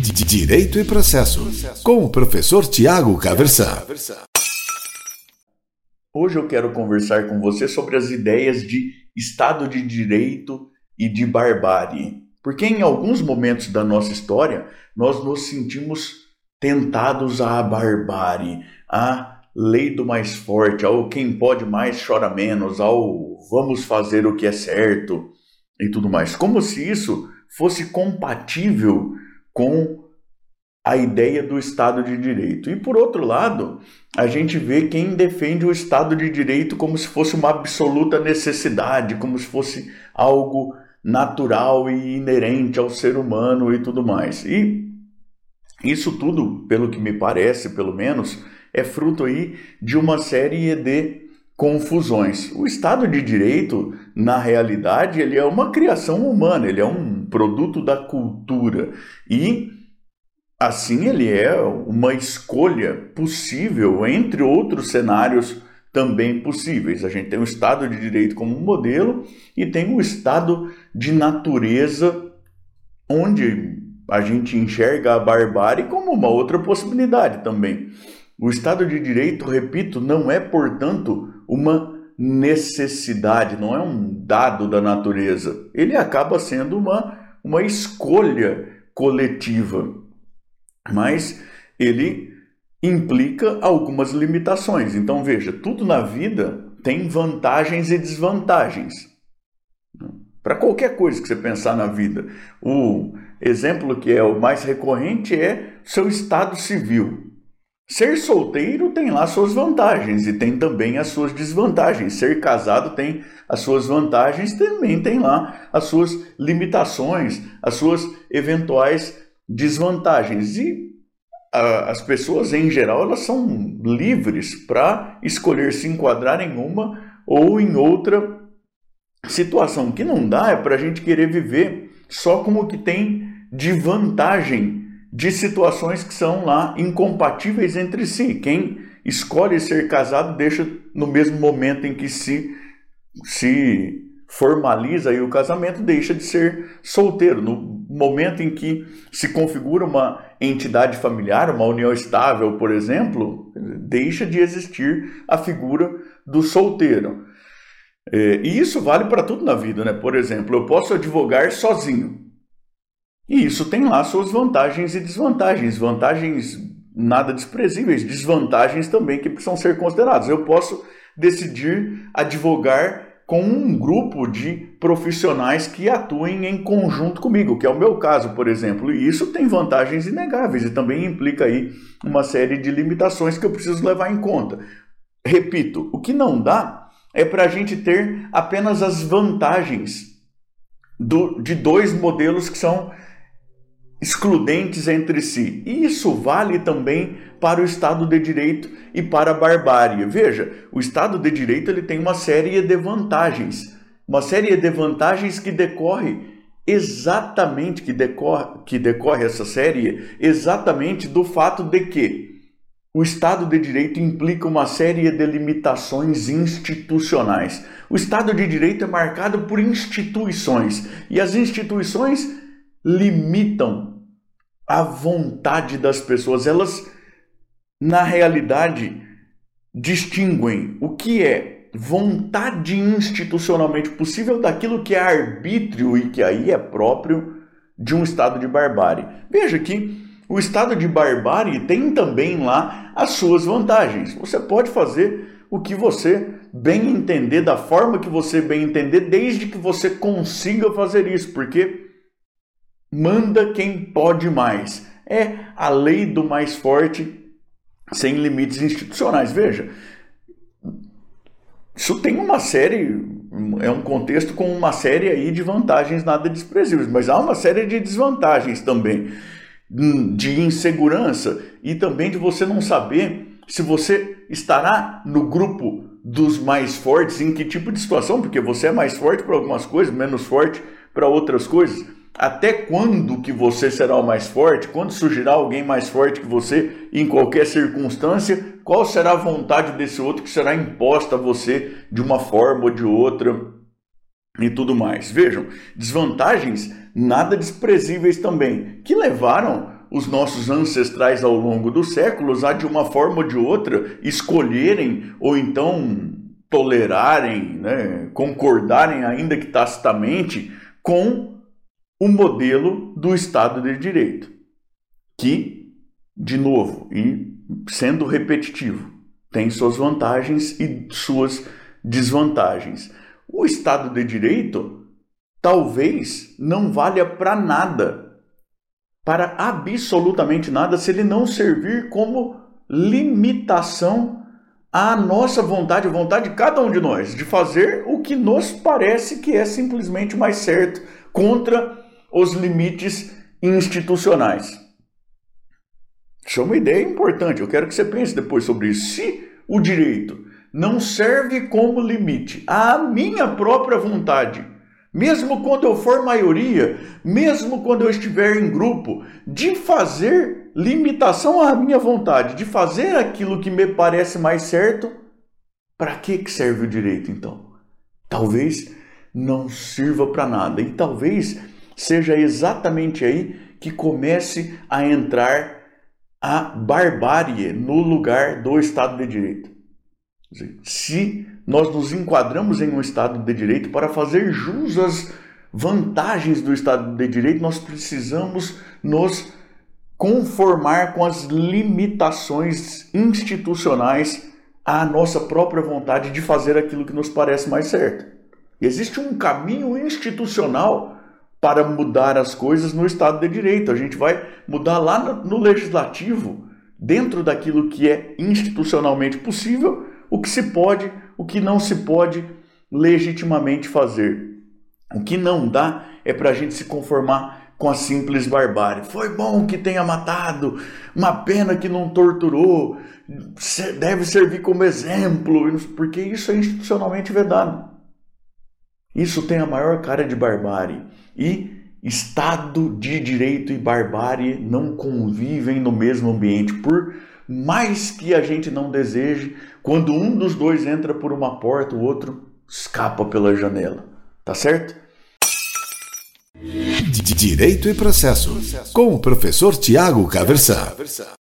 Direito e Processo, com o professor Tiago Caversan. Hoje eu quero conversar com você sobre as ideias de Estado de Direito e de barbárie. Porque em alguns momentos da nossa história nós nos sentimos tentados à barbárie, à lei do mais forte, ao quem pode mais chora menos, ao vamos fazer o que é certo e tudo mais. Como se isso fosse compatível com a ideia do Estado de Direito. E por outro lado, a gente vê quem defende o Estado de Direito como se fosse uma absoluta necessidade, como se fosse algo natural e inerente ao ser humano e tudo mais. E isso tudo, pelo que me parece, pelo menos, é fruto aí de uma série de confusões. O Estado de Direito, na realidade, ele é uma criação humana, ele é um produto da cultura e assim ele é uma escolha possível entre outros cenários também possíveis. A gente tem o Estado de Direito como um modelo e tem o Estado de natureza onde a gente enxerga a barbárie como uma outra possibilidade também. O Estado de Direito, repito, não é, portanto, uma necessidade, não é um dado da natureza. Ele acaba sendo uma, uma escolha coletiva. Mas ele implica algumas limitações. Então, veja, tudo na vida tem vantagens e desvantagens. Para qualquer coisa que você pensar na vida. O exemplo que é o mais recorrente é seu estado civil. Ser solteiro tem lá suas vantagens e tem também as suas desvantagens. Ser casado tem as suas vantagens, também tem lá as suas limitações, as suas eventuais desvantagens. E a, as pessoas em geral elas são livres para escolher se enquadrar em uma ou em outra situação. O que não dá é para a gente querer viver só como que tem de vantagem de situações que são lá incompatíveis entre si. Quem escolhe ser casado deixa no mesmo momento em que se se formaliza aí o casamento, deixa de ser solteiro. No momento em que se configura uma entidade familiar, uma união estável, por exemplo, deixa de existir a figura do solteiro. É, e isso vale para tudo na vida, né? Por exemplo, eu posso advogar sozinho. E isso tem lá suas vantagens e desvantagens. Vantagens nada desprezíveis, desvantagens também que precisam ser consideradas. Eu posso decidir advogar com um grupo de profissionais que atuem em conjunto comigo, que é o meu caso, por exemplo. E isso tem vantagens inegáveis e também implica aí uma série de limitações que eu preciso levar em conta. Repito, o que não dá é para a gente ter apenas as vantagens do, de dois modelos que são excludentes entre si. E isso vale também para o Estado de Direito e para a barbárie. Veja, o Estado de Direito ele tem uma série de vantagens, uma série de vantagens que decorre exatamente que decorre, que decorre essa série exatamente do fato de que o Estado de Direito implica uma série de limitações institucionais. O Estado de Direito é marcado por instituições e as instituições limitam a vontade das pessoas. Elas, na realidade, distinguem o que é vontade institucionalmente possível daquilo que é arbítrio e que aí é próprio de um estado de barbárie. Veja que o estado de barbárie tem também lá as suas vantagens. Você pode fazer o que você bem entender, da forma que você bem entender, desde que você consiga fazer isso, porque manda quem pode mais. É a lei do mais forte sem limites institucionais. Veja, isso tem uma série, é um contexto com uma série aí de vantagens nada desprezíveis, mas há uma série de desvantagens também, de insegurança e também de você não saber se você estará no grupo dos mais fortes, em que tipo de situação, porque você é mais forte para algumas coisas, menos forte para outras coisas. Até quando que você será o mais forte? Quando surgirá alguém mais forte que você em qualquer circunstância? Qual será a vontade desse outro que será imposta a você de uma forma ou de outra e tudo mais? Vejam, desvantagens nada desprezíveis também, que levaram os nossos ancestrais ao longo dos séculos a de uma forma ou de outra escolherem ou então tolerarem, né, concordarem ainda que tacitamente com o modelo do Estado de Direito, que, de novo, e sendo repetitivo, tem suas vantagens e suas desvantagens. O Estado de Direito talvez não valha para nada, para absolutamente nada, se ele não servir como limitação à nossa vontade, vontade de cada um de nós, de fazer o que nos parece que é simplesmente mais certo, contra os limites institucionais. Isso é uma ideia importante. Eu quero que você pense depois sobre isso. Se o direito não serve como limite à minha própria vontade, mesmo quando eu for maioria, mesmo quando eu estiver em grupo, de fazer limitação à minha vontade, de fazer aquilo que me parece mais certo, para que que serve o direito então? Talvez não sirva para nada e talvez seja exatamente aí que comece a entrar a barbárie no lugar do Estado de Direito. Se nós nos enquadramos em um Estado de Direito para fazer jus às vantagens do Estado de Direito, nós precisamos nos conformar com as limitações institucionais à nossa própria vontade de fazer aquilo que nos parece mais certo. Existe um caminho institucional para mudar as coisas no Estado de Direito. A gente vai mudar lá no, legislativo, dentro daquilo que é institucionalmente possível, o que se pode, o que não se pode legitimamente fazer. O que não dá é para a gente se conformar com a simples barbárie. Foi bom que tenha matado, uma pena que não torturou, deve servir como exemplo, porque isso é institucionalmente vedado. Isso tem a maior cara de barbárie. E Estado de Direito e barbárie não convivem no mesmo ambiente. Por mais que a gente não deseje, quando um dos dois entra por uma porta, o outro escapa pela janela. Tá certo? Direito e Processo, com o professor Tiago Caversan.